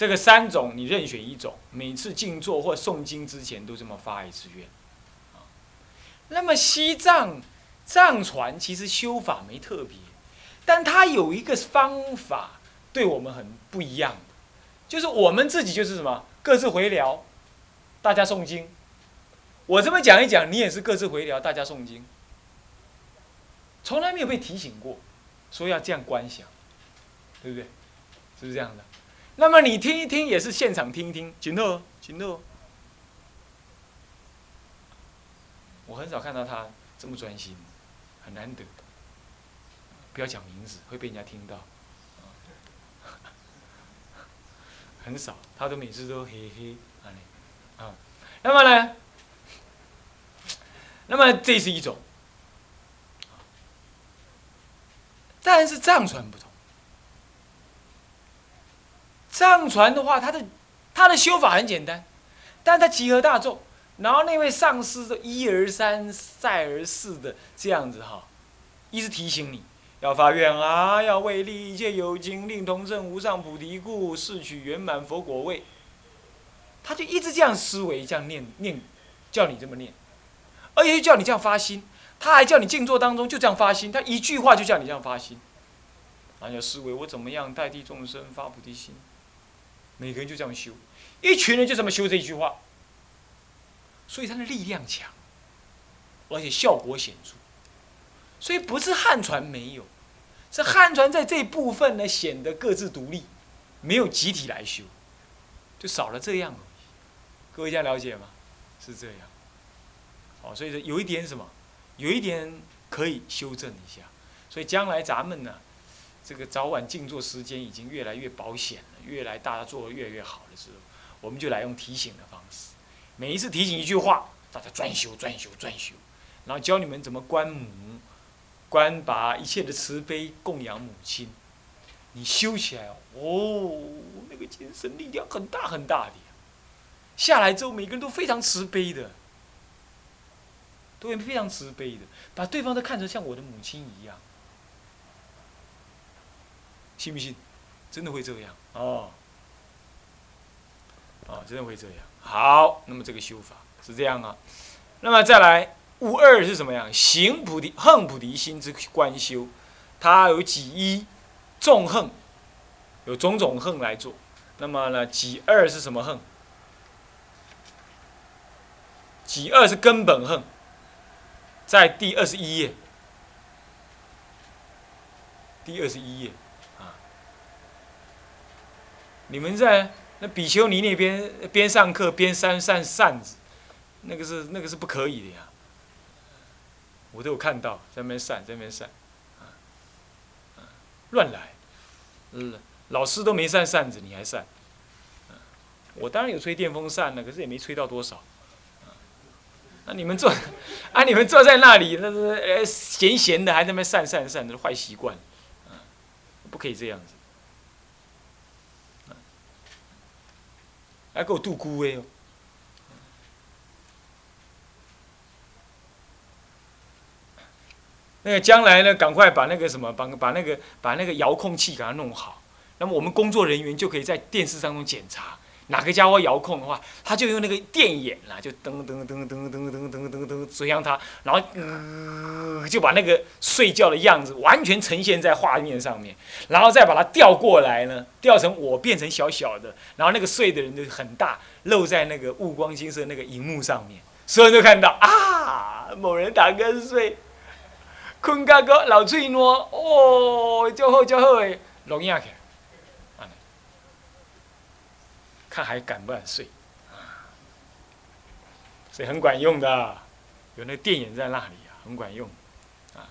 这个三种你任选一种，每次静坐或诵经之前都这么发一次愿。那么西藏藏传其实修法没特别，但它有一个方法对我们很不一样，就是我们自己就是什么各自回聊，大家诵经。我这么讲一讲，你也是各自回聊，大家诵经。从来没有被提醒过，说要这样观想，对不对？是不是这样的？那么你听一听，也是现场听一听，请诺，请诺。我很少看到他这么专心，很难得。不要讲名字，会被人家听到。很少，他都每次都嘿嘿，啊，那么呢？那么这是一种。但是藏传不同，藏传的话，他的他的修法很简单，但他集合大众，然后那位上师就一而三再而四的这样子哈，一直提醒你要发愿啊，要为利一切有情，令同证无上菩提故，誓取圆满佛果位。他就一直这样思维，这样念念，叫你这么念，而且叫你这样发心。他还叫你静坐当中就这样发心，他一句话就叫你这样发心。然后思维我怎么样代替众生发菩提心，每个人就这样修，一群人就这么修这一句话。所以他的力量强，而且效果显著。所以不是汉传没有，是汉传在这部分呢显得各自独立，没有集体来修，就少了这样。各位这样了解吗？是这样。哦，所以说有一点什么？有一点可以修正一下，所以将来咱们呢，这个早晚静坐时间已经越来越保险，越来大家做的越来越好的时候，我们就来用提醒的方式，每一次提醒一句话，大家专修专修专修，然后教你们怎么观母，观把一切的慈悲供养母亲，你修起来哦，那个精神力量很大很大的，下来之后每个人都非常慈悲的。都会非常慈悲的，把对方都看成像我的母亲一样，信不信？真的会这样哦，哦，真的会这样。好，那么这个修法是这样啊。那么再来，悟二是什么样？行菩提、恨菩提心之观修，它有几一？重恨，有种种恨来做。那么呢，几二是什么恨？几二是根本恨。在第二十一页，第二十一页，你们在那比丘尼那边边上课边扇扇扇子，那个是那个是不可以的呀。我都有看到在那边扇，在那边扇，啊，乱来，嗯，老师都没扇扇子，你还扇，我当然有吹电风扇了，可是也没吹到多少。那你们坐，啊，你们坐在那里，那是呃闲闲的，还在那边扇扇扇，那是坏习惯，不可以这样子，还给我度孤哎哦，那个将来呢，赶快把那个什么，把把那个把那个遥控器给它弄好，那么我们工作人员就可以在电视当中检查。哪个家伙遥控的话，他就用那个电眼啦，就噔噔噔噔噔噔噔噔噔噔指向他，然后呃，就把那个睡觉的样子完全呈现在画面上面，然后再把它调过来呢，调成我变成小小的，然后那个睡的人就很大，露在那个雾光金色那个荧幕上面，所有人都看到啊，某人打瞌睡，困嘎哥老脆喏，哦，就好就好诶，录影去。看还敢不敢睡，啊所以很管用的，有那个电眼在那里啊，很管用，啊，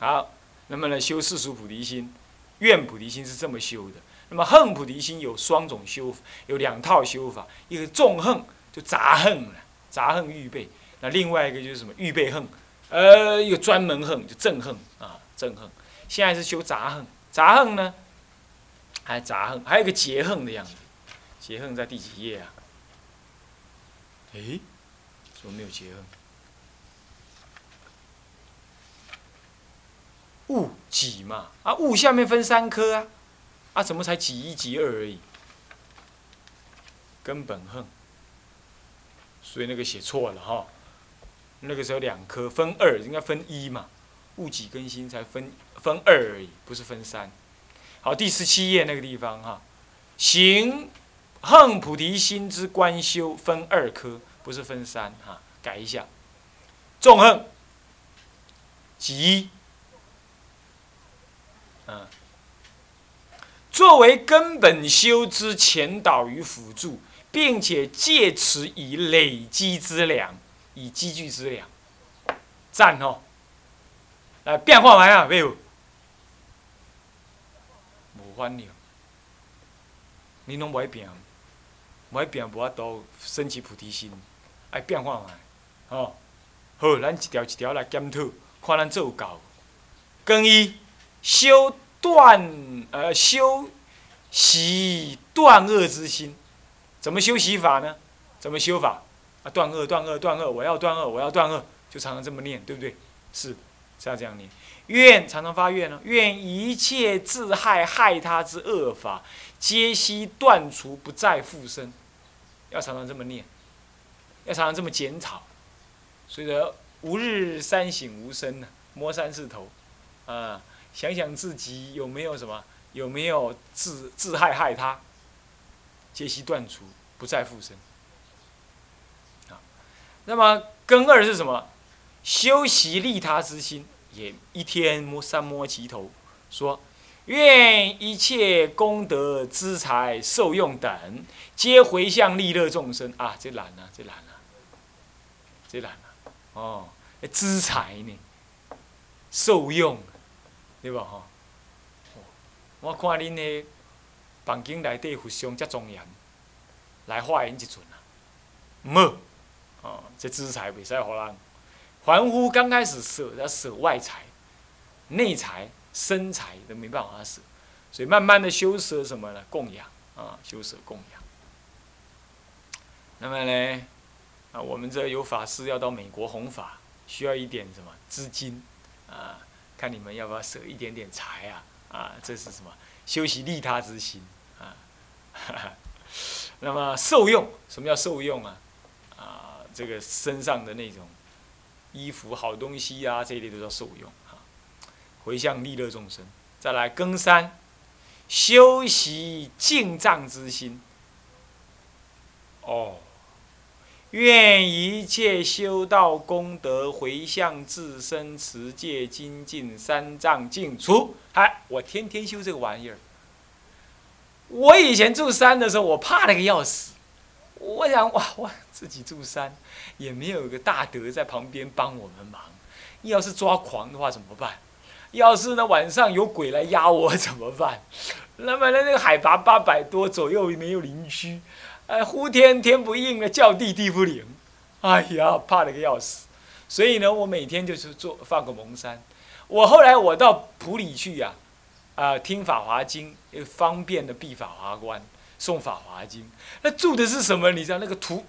好，那么呢，修世俗菩提心，愿菩提心是这么修的。那么恨菩提心有双种修，有两套修法，一个重恨就杂恨了，杂恨预备；那另外一个就是什么预备恨，呃，有专门恨就憎恨啊，憎恨。现在是修杂恨，杂恨呢，还杂恨，还有一个结恨的样子。结恨在第几页啊？诶，怎么没有结恨？戊己嘛，啊戊下面分三科啊，啊怎么才己一己二而已？根本横，所以那个写错了哈。那个时候两颗分二，应该分一嘛。物几更新才分分二而已，不是分三。好，第十七页那个地方哈，行横菩提心之观修分二颗，不是分三哈，改一下。纵横，即，嗯，作为根本修之前导与辅助，并且借此以累积之粮，以积聚之粮，赞哦。来变化完啊，没有？无反应。你拢不爱变，不爱变，无法度升起菩提心，爱变化完，吼。好，咱一条一条来检讨，看咱做有够。更衣修断呃修习断恶之心，怎么修习法呢？怎么修法？啊，断恶断恶断恶，我要断恶我要断恶，就常常这么念，对不对？是。是要这样念，愿常常发愿呢。愿一切自害害他之恶法，皆悉断除，不再复生。要常常这么念，要常常这么检讨。所以说，吾日三省吾身呢，摸三次头，啊，想想自己有没有什么，有没有自自害害他，皆悉断除，不再复生。啊，那么根二是什么？修习利他之心，也一天摸三摸其头，说：愿一切功德资财受用等，皆回向利乐众生啊！这难啊，这难啊，这难啊！哦，资财呢，受用，对吧？吼，我看恁的房间内底佛像遮庄严，来化缘一尊啊，唔好，哦，这资财袂使互人。凡夫刚开始舍要舍外财、内财、身财都没办法舍，所以慢慢的修舍什么呢？供养啊，修舍供养。那么呢，啊，我们这有法师要到美国弘法，需要一点什么资金啊？看你们要不要舍一点点财啊？啊，这是什么？修习利他之心啊。那么受用，什么叫受用啊？啊，这个身上的那种。衣服、好东西啊，这一类都叫受用啊。回向利乐众生，再来更三，修习净障之心。哦，愿一切修道功德回向自身持戒精进三藏净除。哎，我天天修这个玩意儿。我以前住山的时候，我怕那个要死。我想哇哇，自己住山，也没有个大德在旁边帮我们忙。要是抓狂的话怎么办？要是呢晚上有鬼来压我怎么办？那么呢那个海拔八百多，左右没有邻居，哎，呼天天不应了，叫地地不灵，哎呀，怕的个要死。所以呢，我每天就是做放个蒙山。我后来我到普里去呀，啊，听法华经，方便的闭法华关。送《法华经》，那住的是什么？你知道那个土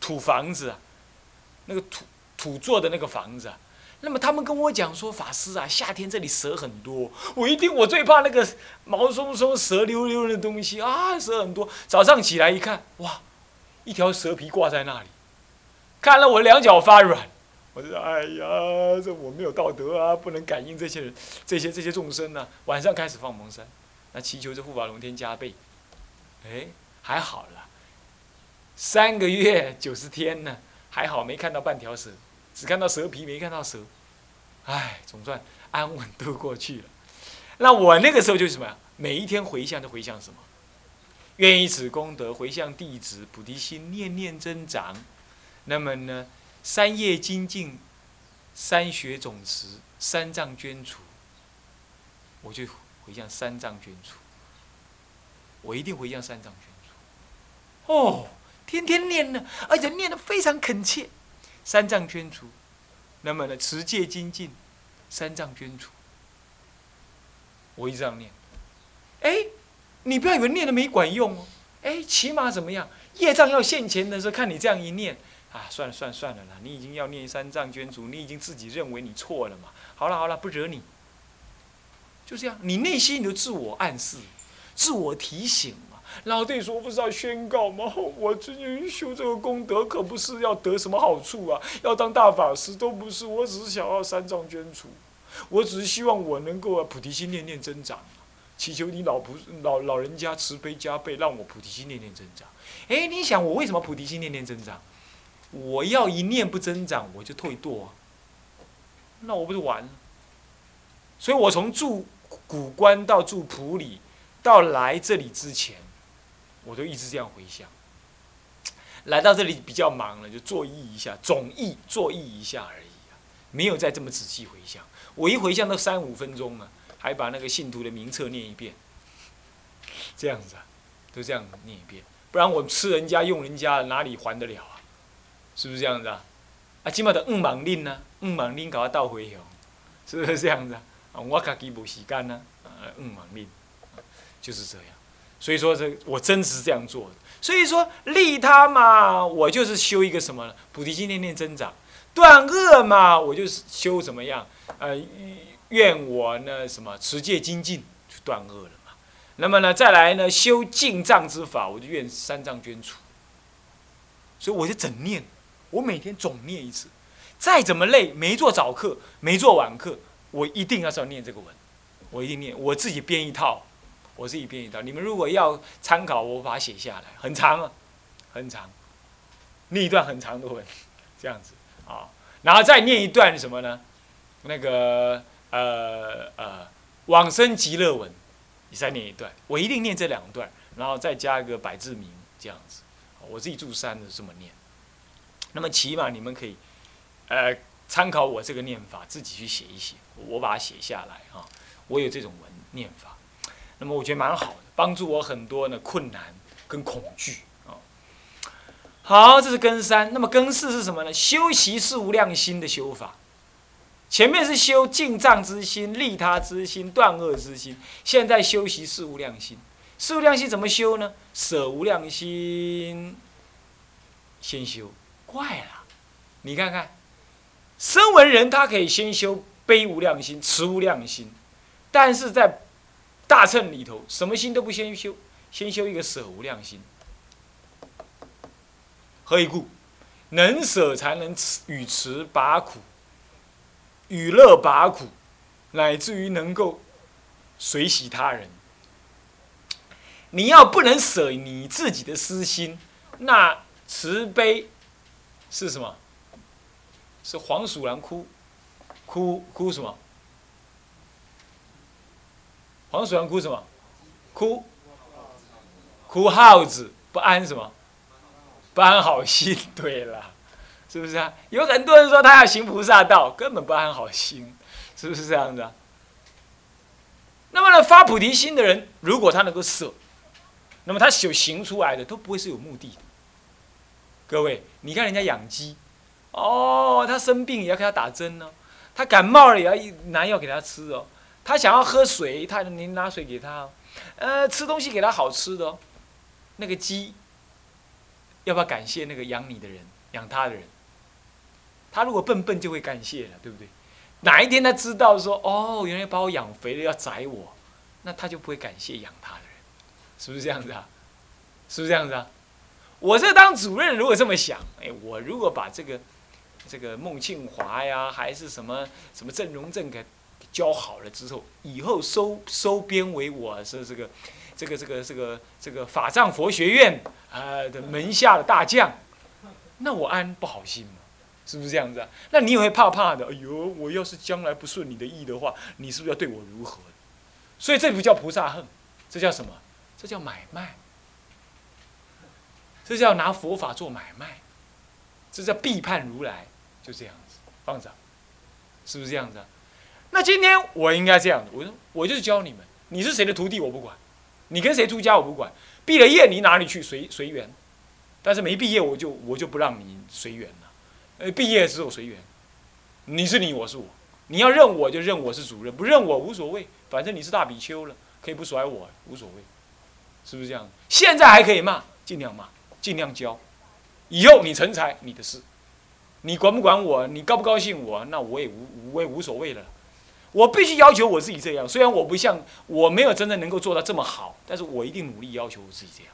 土房子啊，那个土土做的那个房子啊。那么他们跟我讲说，法师啊，夏天这里蛇很多。我一听，我最怕那个毛松松、蛇溜溜的东西啊，蛇很多。早上起来一看，哇，一条蛇皮挂在那里，看了我两脚发软。我说：“哎呀，这我没有道德啊，不能感应这些人、这些这些众生呢。”晚上开始放蒙山，那祈求这护法龙天加倍。哎，还好了，三个月九十天呢，还好没看到半条蛇，只看到蛇皮，没看到蛇，哎，总算安稳度过去了。那我那个时候就是什么呀？每一天回向都回向什么？愿以此功德回向弟子，菩提心念念增长。那么呢，三业精进，三学总持，三藏捐除，我就回向三藏捐除。我一定会向三藏捐除。哦，天天念呢，而且念得非常恳切。三藏捐除，那么呢，持戒精进，三藏捐除。我一直这样念。哎，你不要以为念的没管用哦。哎，起码怎么样？业障要现前的时候，看你这样一念，啊，算了算了算了啦，你已经要念三藏捐除，你已经自己认为你错了嘛。好了好了，不惹你。就这样，你内心你的自我暗示。自我提醒嘛，老弟说不是要宣告吗？我最近修这个功德，可不是要得什么好处啊，要当大法师都不是，我只是想要三藏捐除，我只是希望我能够啊菩提心念念增长，祈求你老菩老老人家慈悲加倍，让我菩提心念念增长。哎，你想我为什么菩提心念念增长？我要一念不增长，我就退堕啊，那我不是完了？所以我从住古关到住普里，到来这里之前。我都一直这样回想，来到这里比较忙了，就作意一下，总意作意一下而已啊，没有再这么仔细回想。我一回想都三五分钟了，还把那个信徒的名册念一遍，这样子啊，都这样念一遍，不然我吃人家用人家哪里还得了啊？是不是这样子啊？啊，起码的五芒令呢，五芒令搞我倒回向，是不是这样子啊？我自己无时间呢，啊，五芒令，就是这样。所以说，这我真是这样做的。所以说，利他嘛，我就是修一个什么菩提心念念增长；断恶嘛，我就是修怎么样？呃，愿我呢什么持戒精进，就断恶了嘛。那么呢，再来呢修净藏之法，我就愿三藏捐除。所以我就整念，我每天总念一次。再怎么累，没做早课，没做晚课，我一定要是要念这个文，我一定念，我自己编一套。我自己编一段，你们如果要参考，我把它写下来，很长啊，很长，念一段很长的文，这样子。啊，然后再念一段什么呢？那个呃呃往生极乐文，你再念一段，我一定念这两段，然后再加一个百字名，这样子，我自己住山的这么念，那么起码你们可以呃参考我这个念法，自己去写一写，我把它写下来啊，我有这种文念法。那么我觉得蛮好的，帮助我很多呢困难跟恐惧啊。好，这是根三。那么根四是什么呢？修习是无量心的修法。前面是修净障之心、利他之心、断恶之心，现在修习是无量心。四无量心怎么修呢？舍无量心先修，怪了。你看看，声闻人他可以先修悲无量心、慈无量心，但是在大乘里头，什么心都不先修，先修一个舍无量心。何以故？能舍才能持与持拔苦，与乐拔苦，乃至于能够随喜他人。你要不能舍你自己的私心，那慈悲是什么？是黄鼠狼哭，哭哭什么？黄鼠狼哭什么？哭，哭耗子不安什么？不安好心。对了，是不是啊？有很多人说他要行菩萨道，根本不安好心，是不是这样的？那么呢，发菩提心的人，如果他能够舍，那么他所行出来的都不会是有目的的。各位，你看人家养鸡，哦，他生病也要给他打针呢，他感冒了也要拿药给他吃哦。他想要喝水，他您拿水给他，哦呃，吃东西给他好吃的哦。那个鸡，要不要感谢那个养你的人、养他的人？他如果笨笨就会感谢了，对不对？哪一天他知道说，哦，原来把我养肥了要宰我，那他就不会感谢养他的人，是不是这样子啊？是不是这样子啊？我这当主任如果这么想，哎，我如果把这个这个孟庆华呀，还是什么什么郑荣正给。教好了之后，以后收收编为我是这个，这个这个这个这个法藏佛学院啊的门下的大将，那我安不好心吗？是不是这样子啊？那你也会怕怕的。哎呦，我要是将来不顺你的意的话，你是不是要对我如何？所以这不叫菩萨恨，这叫什么？这叫买卖。这叫拿佛法做买卖，这叫背叛如来，就这样子放着，是不是这样子啊？那今天我应该这样，我说我就是教你们，你是谁的徒弟我不管，你跟谁出家我不管，毕了业你哪里去随随缘，但是没毕业我就我就不让你随缘了，呃，毕业之后随缘，你是你我是我，你要认我就认我是主任，不认我无所谓，反正你是大比丘了，可以不甩我无所谓，是不是这样？现在还可以骂，尽量骂，尽量教，以后你成才你的事，你管不管我，你高不高兴我，那我也无我也无所谓了。我必须要求我自己这样。虽然我不像我没有真正能够做到这么好，但是我一定努力要求我自己这样。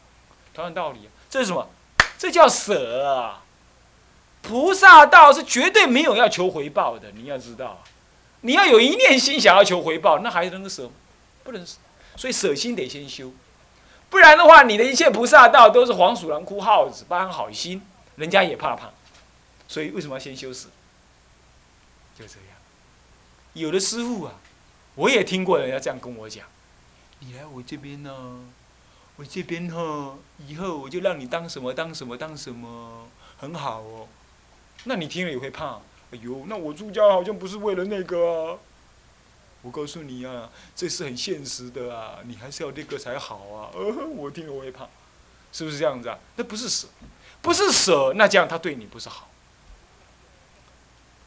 同样道理，这是什么？这叫舍啊！菩萨道是绝对没有要求回报的，你要知道。你要有一念心想要求回报，那还能舍？不能舍。所以舍心得先修，不然的话，你的一切菩萨道都是黄鼠狼哭耗子，不安好心，人家也怕怕。所以为什么要先修死？就这样。有的师傅啊，我也听过人家这样跟我讲：“你来我这边呢，我这边哈，以后我就让你当什么当什么当什么，很好哦。”那你听了也会怕。哎呦，那我出家好像不是为了那个啊！我告诉你啊，这是很现实的啊，你还是要那个才好啊。呃，我听了我也怕，是不是这样子啊？那不是舍，不是舍，那这样他对你不是好。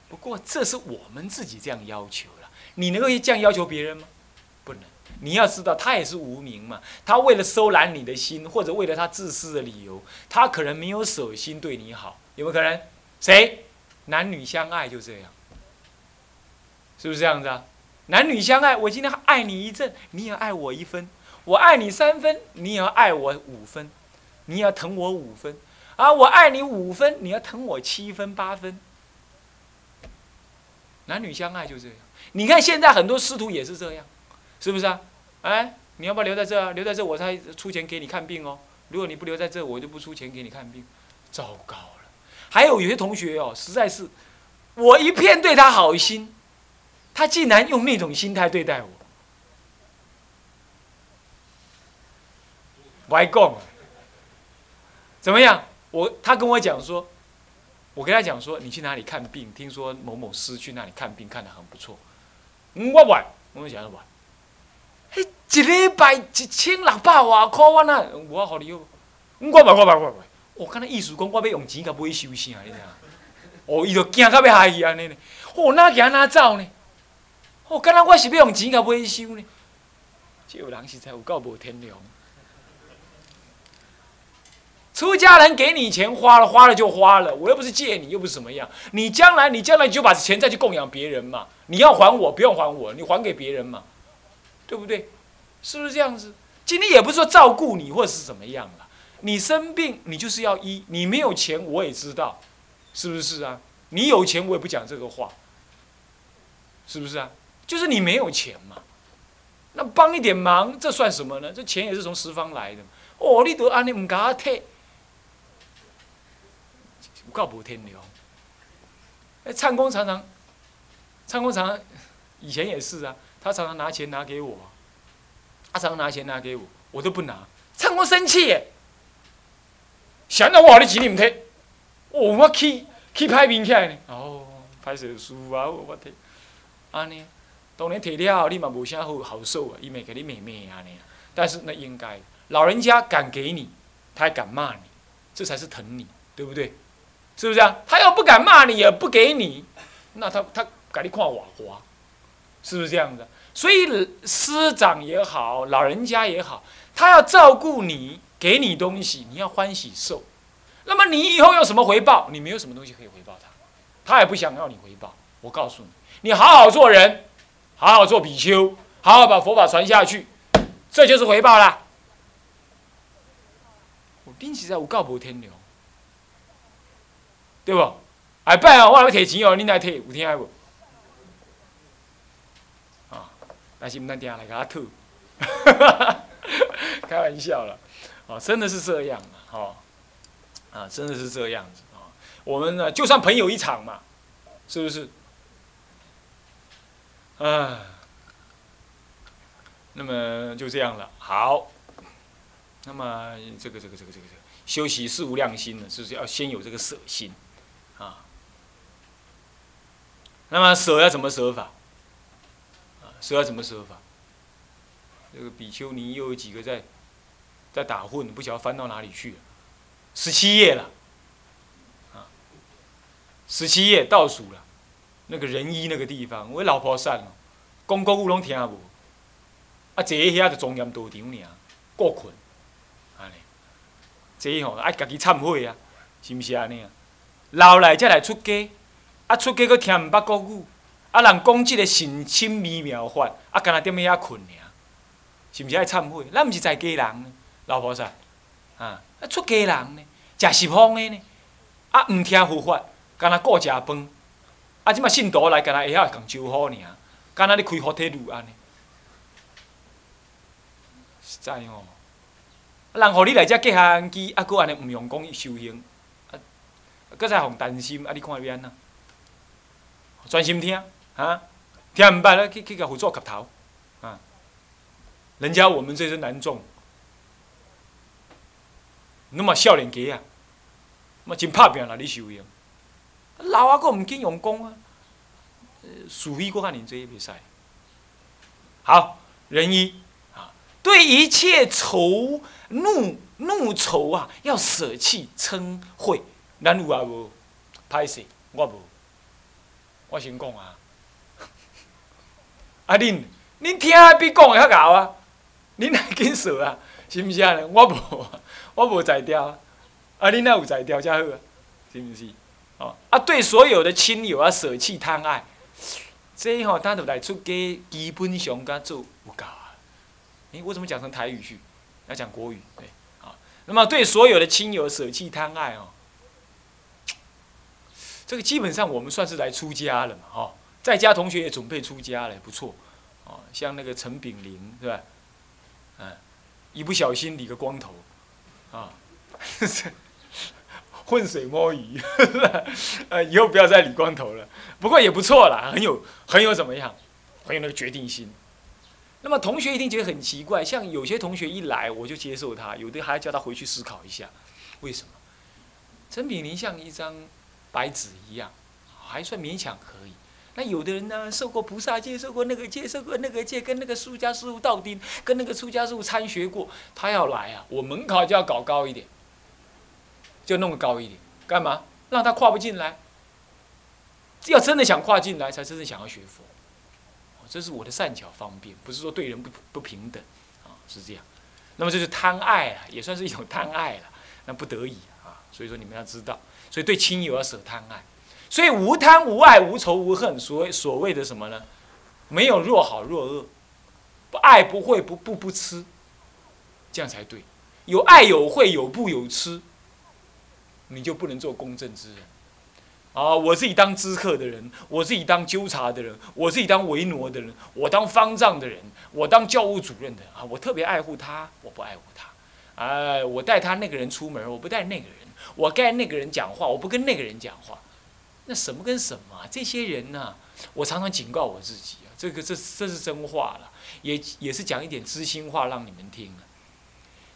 不过这是我们自己这样要求了，你能够这样要求别人吗？不能。你要知道，他也是无名嘛，他为了收揽你的心，或者为了他自私的理由，他可能没有舍心对你好，有没有可能？谁？男女相爱就这样，是不是这样子啊？男女相爱，我今天爱你一阵，你也爱我一分；我爱你三分，你也要爱我五分；你也要疼我五分，啊，我爱你五分，你要疼我七分八分。男女相爱就这样。你看现在很多师徒也是这样，是不是啊？哎，你要不要留在这啊？留在这我才出钱给你看病哦。如果你不留在这，我就不出钱给你看病。糟糕了。还有有些同学哦，实在是，我一片对他好心，他竟然用那种心态对待我。歪讲，怎么样？我他跟我讲说，我跟他讲说，你去哪里看病？听说某某师去那里看病，看得很不错。我歪，我讲什么？嘿，一礼拜一千六百外块，我那我好你哟。我歪，我歪，我歪。我看那意思讲，我要用钱甲买修啥，你知影？哦，伊就惊到要害去安尼呢。哦，那行哪走呢？哦，敢若我是要用钱甲买修呢？这人实在有够无天良。出家人给你钱花了，花了就花了，我又不是借你，又不是什么样。你将来，你将来就把钱再去供养别人嘛。你要还我，不用还我，你还给别人嘛，对不对？是不是这样子？今天也不是说照顾你，或者是怎么样了。你生病，你就是要医。你没有钱，我也知道，是不是啊？你有钱，我也不讲这个话，是不是啊？就是你没有钱嘛，那帮一点忙，这算什么呢？这钱也是从十方来的。哦，你都安尼唔甲我退，有够无天良。哎，唱功常常，唱功常常，以前也是啊，他常常拿钱拿给我，他常常拿钱拿给我，我都不拿。唱功生气耶。想到我，你钱你唔摕，哦，我去去歹面起来呢。哦，歹势师傅啊，我摕，安尼，当然摕了，你嘛无啥好好受啊，伊咪给你骂骂安尼。但是那应该，老人家敢给你，他还敢骂你，这才是疼你，对不对？是不是啊？他要不敢骂你，也不给你，那他他给你看瓦花，是不是这样子？所以师长也好，老人家也好，他要照顾你。给你东西，你要欢喜受。那么你以后有什么回报？你没有什么东西可以回报他，他也不想要你回报。我告诉你，你好好做人，好好做比丘，好好把佛法传下去，这就是回报啦。我顶实在有够无天良，对不？哎，拜啊，我来摕钱哦，你来摕，有听无？啊，但是唔能定来甲他吐，开玩笑了。啊，真的是这样嘛？哈，啊，真的是这样子啊。我们呢，就算朋友一场嘛，是不是？啊，那么就这样了。好，那么这个这个这个这个这个修习四无量心呢，是不是要先有这个舍心啊？那么舍要怎么舍法？啊，舍要怎么舍法？这个比丘尼又有几个在？在打混，不晓得翻到哪里去了。十七页了，啊，十七页倒数了，那个仁医那个地方，我老婆散了，公公有拢听无，啊，坐喺遐就庄严道场尔，过困，安尼，这吼爱家己忏悔啊，是毋是安尼啊？老来才来出家，啊出家佫听毋捌国语，啊，人讲即个神清微妙法，啊，干那踮遐困尔，是毋是爱忏悔？咱毋是在家人，老婆仔，啊，啊出家人呢，食十方的呢，啊，毋听佛法，干那顾食饭，啊，即马信徒来干那会晓共招呼尔，干那咧开福体路安尼，实在吼，人互你来遮结下机，啊，佫安尼毋用讲修行，搁，再互担心，啊，你看要安怎？专心听。啊，听唔捌了，去去甲辅助磕头，啊，人家我们这些男众，那么少年家啊，么真拍拼啦，你修行，老啊，佫毋紧用功啊，属非佫较认真袂使。好，仁义啊，对一切愁怒怒愁啊，要舍弃嗔恚，咱有啊无？歹势，我无，我先讲啊。啊，恁恁听比讲的较厚啊！恁来紧说啊，是毋是啊？我无，我无才调啊！啊，恁若有才调才好啊，是毋是？哦，啊，对所有的亲友啊，舍弃贪爱，这吼，他都来出家，基本上甲做有够啊！诶，我怎么讲成台语去？要讲国语，对，啊，那么对所有的亲友舍弃贪爱哦，这个基本上我们算是来出家了嘛，吼。在家同学也准备出家了，不错，哦，像那个陈炳林是吧？嗯，一不小心理个光头，啊，浑水摸鱼，呃，以后不要再理光头了。不过也不错啦，很有很有怎么样，很有那个决定心。那么同学一定觉得很奇怪，像有些同学一来我就接受他，有的还要叫他回去思考一下，为什么？陈炳林像一张白纸一样，还算勉强可以。那有的人呢，受过菩萨戒，受过那个戒，受过那个戒，跟那个出家师傅道丁，跟那个出家师傅参学过，他要来啊，我门槛就要搞高一点，就弄高一点，干嘛？让他跨不进来。要真的想跨进来，才真正想要学佛。这是我的善巧方便，不是说对人不不平等，啊，是这样。那么这是贪爱啊，也算是一种贪爱了，那不得已啊，所以说你们要知道，所以对亲友要舍贪爱。所以无贪无爱无仇无恨，所谓所谓的什么呢？没有若好若恶，不爱不会不不不吃，这样才对。有爱有会有不有吃，你就不能做公正之人。啊，我自己当知客的人，我自己当纠察的人，我自己当维挪的人，我当方丈的人，我当教务主任的啊，我特别爱护他，我不爱护他。哎，我带他那个人出门，我不带那个人。我跟那个人讲话，我不跟那个人讲话。那什么跟什么？这些人呢？我常常警告我自己啊，这个这这是真话了，也也是讲一点知心话让你们听啊。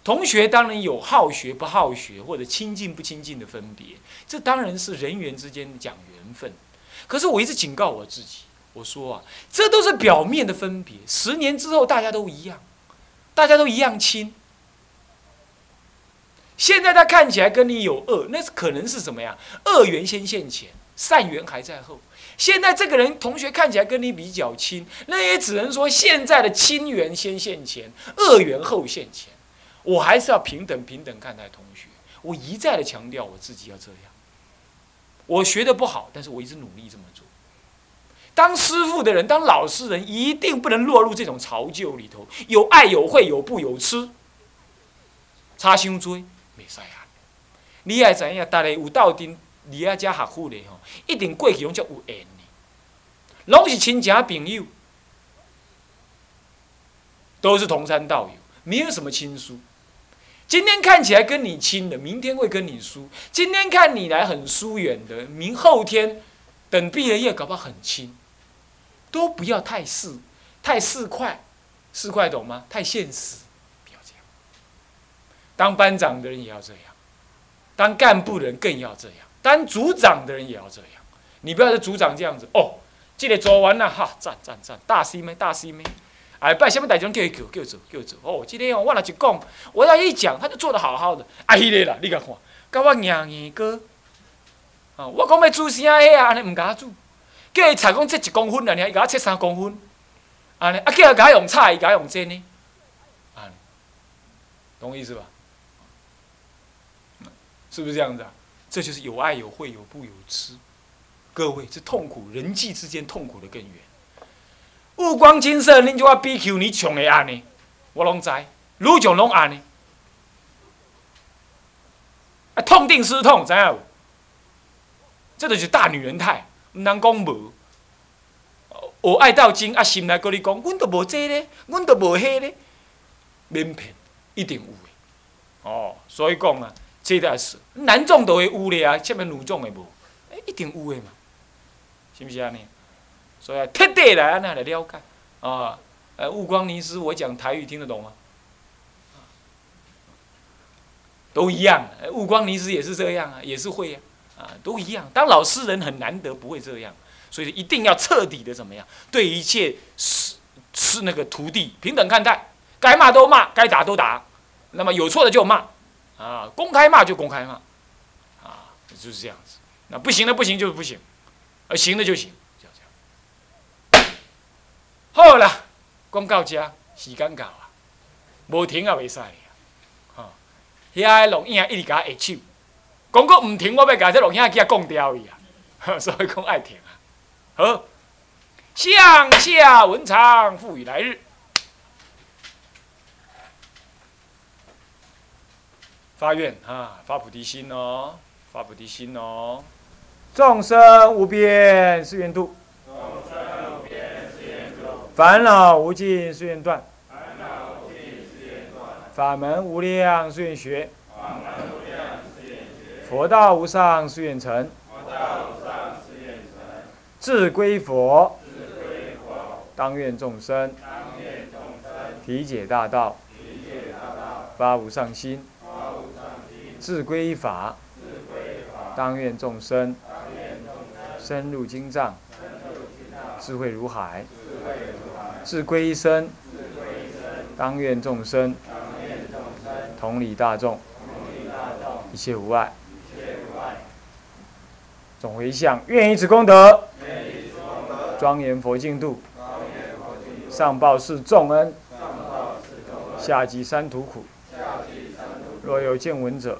同学当然有好学不好学，或者亲近不亲近的分别，这当然是人缘之间讲缘分。可是我一直警告我自己，我说啊，这都是表面的分别，十年之后大家都一样，大家都一样亲。现在他看起来跟你有恶，那是可能是什么呀？恶缘先现前。善缘还在后，现在这个人同学看起来跟你比较亲，那也只能说现在的亲缘先现前，恶缘后现前。我还是要平等平等看待同学，我一再的强调我自己要这样。我学的不好，但是我一直努力这么做。当师傅的人，当老师人，一定不能落入这种潮旧里头，有爱有会有不有痴，差伤多，袂使啊！你爱知影，大家有道定。离啊遮学府咧吼，一定过去拢足有缘的，拢是亲戚朋友，都是同山道友，没有什么亲疏。今天看起来跟你亲的，明天会跟你疏；今天看你来很疏远的，明后天等毕了业，搞不好很亲。都不要太市，太市侩，市侩懂吗？太现实，当班长的人也要这样，当干部的人更要这样。当组长的人也要这样，你不要是组长这样子哦。这个做完了哈，赞赞赞，大 C 妹大 C 妹，哎，拜什么大钟叫伊叫叫走叫走哦。今天哦，我若一讲，我要一讲，他就做的好好的。啊，迄个啦，你甲看，甲我硬硬哥，啊，我讲要煮啥个啊？安尼毋甲我煮，叫伊菜讲切一公分啊，伊甲我切三公分，安尼啊，叫伊甲用菜，伊甲用针呢，啊，懂我意思吧？是不是这样子啊？这就是有爱有会有不有痴，各位，这痛苦人际之间痛苦的根源。物光金色，恁就话比丘尼穷的安尼，我拢知，愈穷拢安尼。啊，痛定思痛，知影无？这就是大女人态，毋通讲无。我爱到精啊，心内搁你讲，阮都无这咧，阮都无迄咧，免骗，一定有诶。哦，所以讲啊，这才是男众都会有咧啊，下面女众会无？诶，一定有诶嘛，是毋是安尼？所以彻底来安尼来了解啊。呃，悟光尼师，我讲台语听得懂吗？都一样，悟光尼师也是这样啊，也是会啊，啊，都一样。当老师人很难得不会这样。所以一定要彻底的怎么样？对一切是是那个徒弟平等看待，该骂都骂，该打都打，那么有错的就骂，啊，公开骂就公开骂，啊，就是这样子。那不行的不行就是不行，而行的就行，就这样。好了，讲到这，时间到啊，无停也袂使啊，哈，遐个龙影一直甲下手，讲个唔停，我要甲这龙影机啊讲掉伊啊，所以讲爱停。好，向下文长赋予来日，发愿啊，发菩提心哦，发菩提心哦。众生无边誓愿度，众生无边誓愿度。烦恼无尽誓愿断，烦恼无尽誓愿断。法门无量誓愿学，法门无量誓愿学。佛道无上誓愿成，佛道无上。自归佛，当愿众生。体解大道，发无上心；自归法，当愿众生深入经藏，智慧如海；自归身，当愿众生同理大众，一切无碍。总回向，愿以此功德。庄严佛净土，上报是众恩，下济三途苦。若有见闻者，